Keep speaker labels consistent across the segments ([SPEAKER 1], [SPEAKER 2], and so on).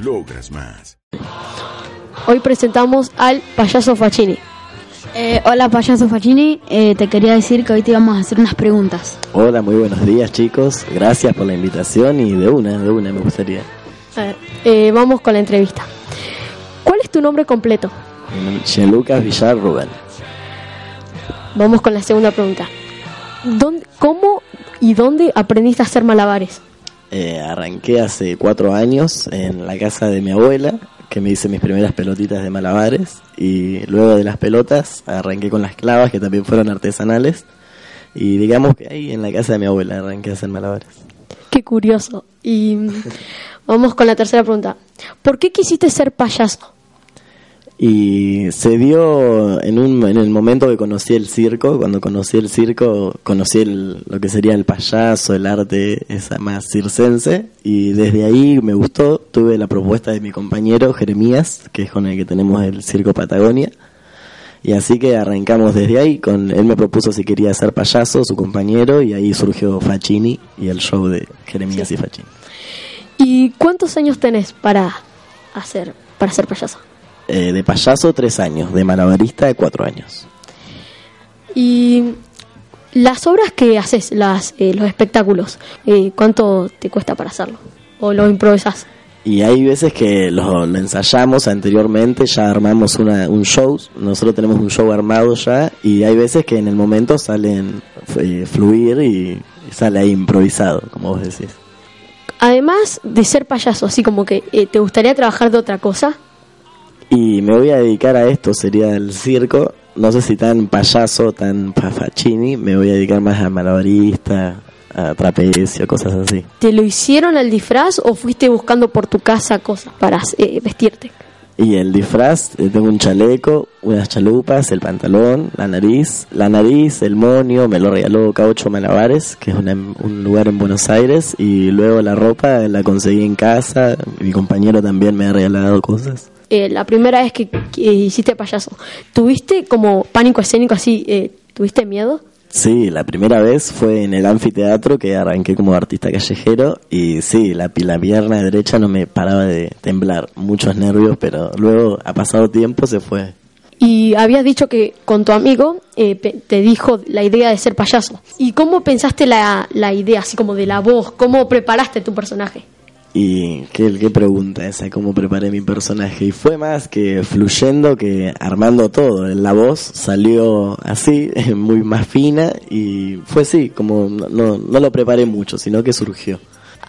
[SPEAKER 1] Logras más.
[SPEAKER 2] Hoy presentamos al payaso Facchini.
[SPEAKER 3] Eh, hola payaso Facchini, eh, te quería decir que hoy te íbamos a hacer unas preguntas.
[SPEAKER 4] Hola, muy buenos días chicos, gracias por la invitación y de una, de una me gustaría.
[SPEAKER 2] A ver, eh, vamos con la entrevista. ¿Cuál es tu nombre completo?
[SPEAKER 4] Lucas Villar Rubén.
[SPEAKER 2] Vamos con la segunda pregunta. ¿Dónde, ¿Cómo y dónde aprendiste a hacer malabares?
[SPEAKER 4] Eh, arranqué hace cuatro años en la casa de mi abuela, que me hice mis primeras pelotitas de malabares y luego de las pelotas arranqué con las clavas que también fueron artesanales y digamos que ahí en la casa de mi abuela arranqué a hacer malabares.
[SPEAKER 2] Qué curioso. Y vamos con la tercera pregunta. ¿Por qué quisiste ser payaso?
[SPEAKER 4] Y se dio en, un, en el momento que conocí el circo, cuando conocí el circo, conocí lo que sería el payaso, el arte esa más circense, y desde ahí me gustó, tuve la propuesta de mi compañero Jeremías, que es con el que tenemos el Circo Patagonia, y así que arrancamos desde ahí, con él me propuso si quería ser payaso, su compañero, y ahí surgió Facchini y el show de Jeremías y Facchini.
[SPEAKER 2] ¿Y cuántos años tenés para hacer, para ser payaso?
[SPEAKER 4] Eh, de payaso tres años, de malabarista de cuatro años.
[SPEAKER 2] Y las obras que haces, las, eh, los espectáculos, eh, ¿cuánto te cuesta para hacerlo? ¿O lo improvisas?
[SPEAKER 4] Y hay veces que lo, ensayamos anteriormente, ya armamos una, un show, nosotros tenemos un show armado ya, y hay veces que en el momento salen fluir y, y, sale ahí improvisado, como vos decís.
[SPEAKER 2] Además de ser payaso, así como que te gustaría trabajar de otra cosa,
[SPEAKER 4] y me voy a dedicar a esto, sería el circo. No sé si tan payaso, tan pafachini, me voy a dedicar más a malabarista, a trapecio, cosas así.
[SPEAKER 2] ¿Te lo hicieron al disfraz o fuiste buscando por tu casa cosas para eh, vestirte?
[SPEAKER 4] Y el disfraz, eh, tengo un chaleco, unas chalupas, el pantalón, la nariz, la nariz, el monio, me lo regaló Caucho Malabares, que es un lugar en Buenos Aires, y luego la ropa la conseguí en casa, mi compañero también me ha regalado cosas.
[SPEAKER 2] Eh, la primera vez que, hiciste payaso, ¿tuviste como pánico escénico así? Eh, ¿Tuviste miedo?
[SPEAKER 4] Sí, la primera vez fue en el anfiteatro que arranqué como artista callejero y sí, la, la pierna derecha no me paraba de temblar, muchos nervios, pero luego ha pasado tiempo se fue.
[SPEAKER 2] Y habías dicho que con tu amigo eh, te dijo la idea de ser payaso. ¿Y cómo pensaste la, la idea, así como de la voz? ¿Cómo preparaste tu personaje?
[SPEAKER 4] Y qué, qué pregunta esa, cómo preparé mi personaje. Y fue más que fluyendo que armando todo. La voz salió así, muy más fina y fue así, como no, no lo preparé mucho, sino que surgió.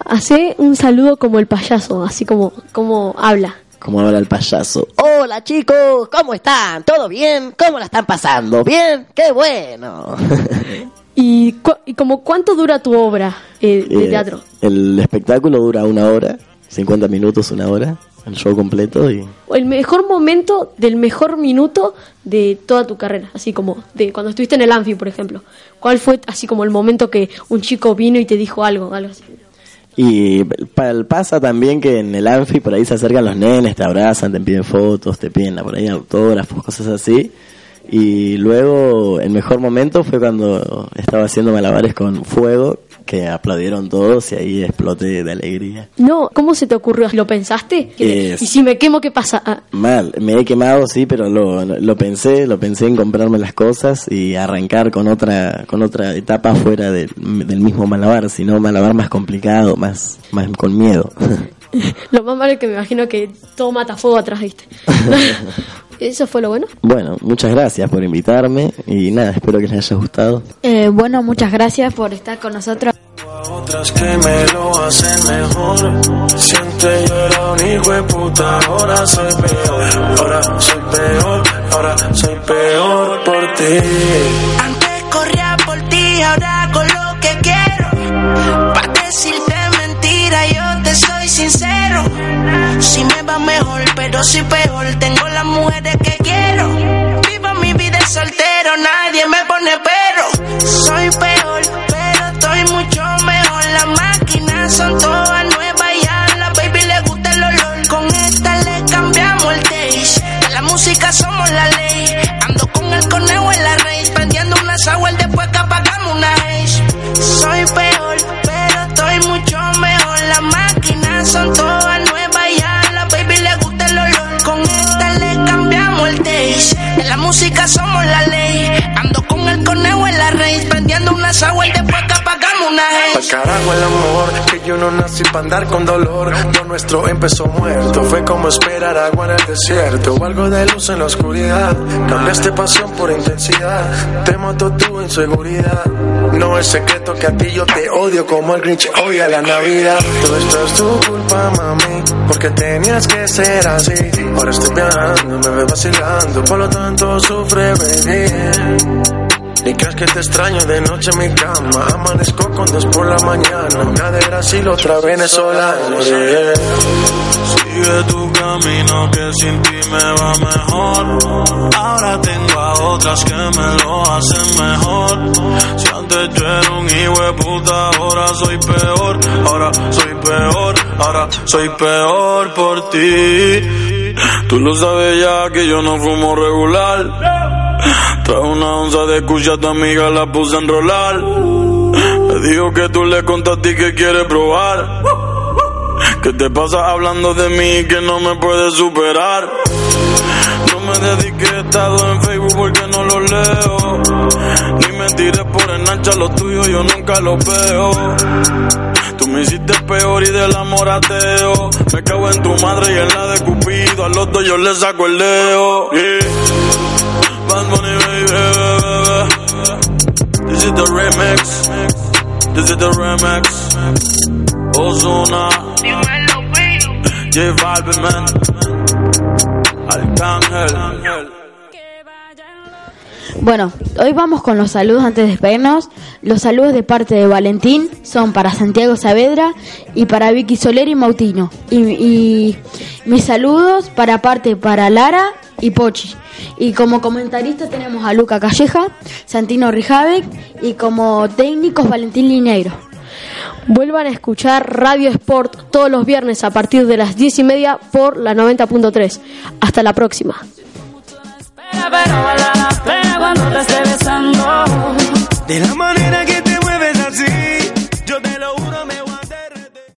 [SPEAKER 2] Hace un saludo como el payaso, así como, como habla.
[SPEAKER 4] Como habla el payaso.
[SPEAKER 5] Hola chicos, ¿cómo están? ¿Todo bien? ¿Cómo la están pasando? ¿Bien? ¡Qué bueno!
[SPEAKER 2] ¿Y, y como cuánto dura tu obra eh, de
[SPEAKER 4] Eh,
[SPEAKER 2] teatro?
[SPEAKER 4] El espectáculo dura una hora, 50 minutos, una hora, el show completo y
[SPEAKER 2] El mejor momento del mejor minuto de toda tu carrera, así como de cuando estuviste en el Anfi, por ejemplo. ¿Cuál fue así como el momento que un chico vino y te dijo algo, algo así?
[SPEAKER 4] Y pa- pasa también que en el Anfi por ahí se acercan los nenes, te abrazan, te piden fotos, te piden por ahí autógrafos, cosas así. Y luego el mejor momento fue cuando estaba haciendo malabares con fuego, que aplaudieron todos y ahí exploté de alegría.
[SPEAKER 2] No, ¿cómo se te ocurrió? ¿Lo pensaste? Y si me quemo, ¿qué pasa? Ah,
[SPEAKER 4] Mal, me he quemado sí, pero lo, lo pensé, lo pensé en comprarme las cosas y arrancar con otra con otra etapa fuera del, del mismo malabar, sino malabar más complicado, más más con miedo.
[SPEAKER 2] lo más malo es que me imagino que todo mata fuego atrás, ¿viste? ¿Eso fue lo bueno?
[SPEAKER 4] Bueno, muchas gracias por invitarme y nada, espero que les haya gustado.
[SPEAKER 3] Eh, bueno, muchas gracias por estar con nosotros.
[SPEAKER 6] Otras que me lo hacen mejor. Siente yo era un hijo de puta, ahora soy peor. Ahora soy peor, ahora soy peor por ti.
[SPEAKER 7] Antes corría por ti, ahora con lo que quiero. Pa' decirte mentira, yo te soy sincero. Si me va mejor, pero soy peor. Tengo las mujeres que quiero. Vivo mi vida soltero, nadie me música somos la ley. Ando con el conejo en la raíz, prendiendo una sour una
[SPEAKER 6] Carajo el amor, que yo no nací para andar con dolor. Lo nuestro empezó muerto, fue como esperar agua en el desierto. O algo de luz en la oscuridad. Cambiaste pasión por intensidad. Te mató tu inseguridad. No es secreto que a ti yo te odio como el Grinch odia la Navidad. Todo esto es tu culpa, mami, porque tenías que ser así. Ahora estoy viajando, me ves vacilando, por lo tanto sufre, baby. Ni creas que te extraño de noche en mi cama. Amanezco con dos por la mañana. De Brasil, otra venezolana.
[SPEAKER 8] Sigue tu camino que sin ti me va mejor. Ahora tengo a otras que me lo hacen mejor. Si antes yo era un hijo de puta, ahora soy peor. Ahora soy peor, ahora soy peor por ti. Tú lo sabes ya que yo no fumo regular. Trae una onza de cucha a tu amiga, la puse a enrolar. Me dijo que tú le contaste y que quiere probar. ¿Qué te pasa hablando de mí que no me puedes superar? No me dediqué estado en Facebook porque no lo leo. Ni me tiré por enancha lo tuyo, yo nunca lo veo. Tú me hiciste peor y del amor ateo. Me cago en tu madre y en la de Cupido. A los dos yo le saco el dedo. Yeah. This is the remix. This is the remix. Ozuna. J Balvin, man. Arcángel.
[SPEAKER 3] Bueno, hoy vamos con los saludos antes de despedirnos. Los saludos de parte de Valentín son para Santiago Saavedra y para Vicky Soler y Mautino. Y, y mis saludos para parte para Lara y Pochi. Y como comentarista tenemos a Luca Calleja, Santino Rijavec y como técnicos Valentín Lineiro.
[SPEAKER 2] Vuelvan a escuchar Radio Sport todos los viernes a partir de las 10 y media por la 90.3. Hasta la próxima.
[SPEAKER 9] Cuando te esté besando.
[SPEAKER 6] De la manera que te mueves así.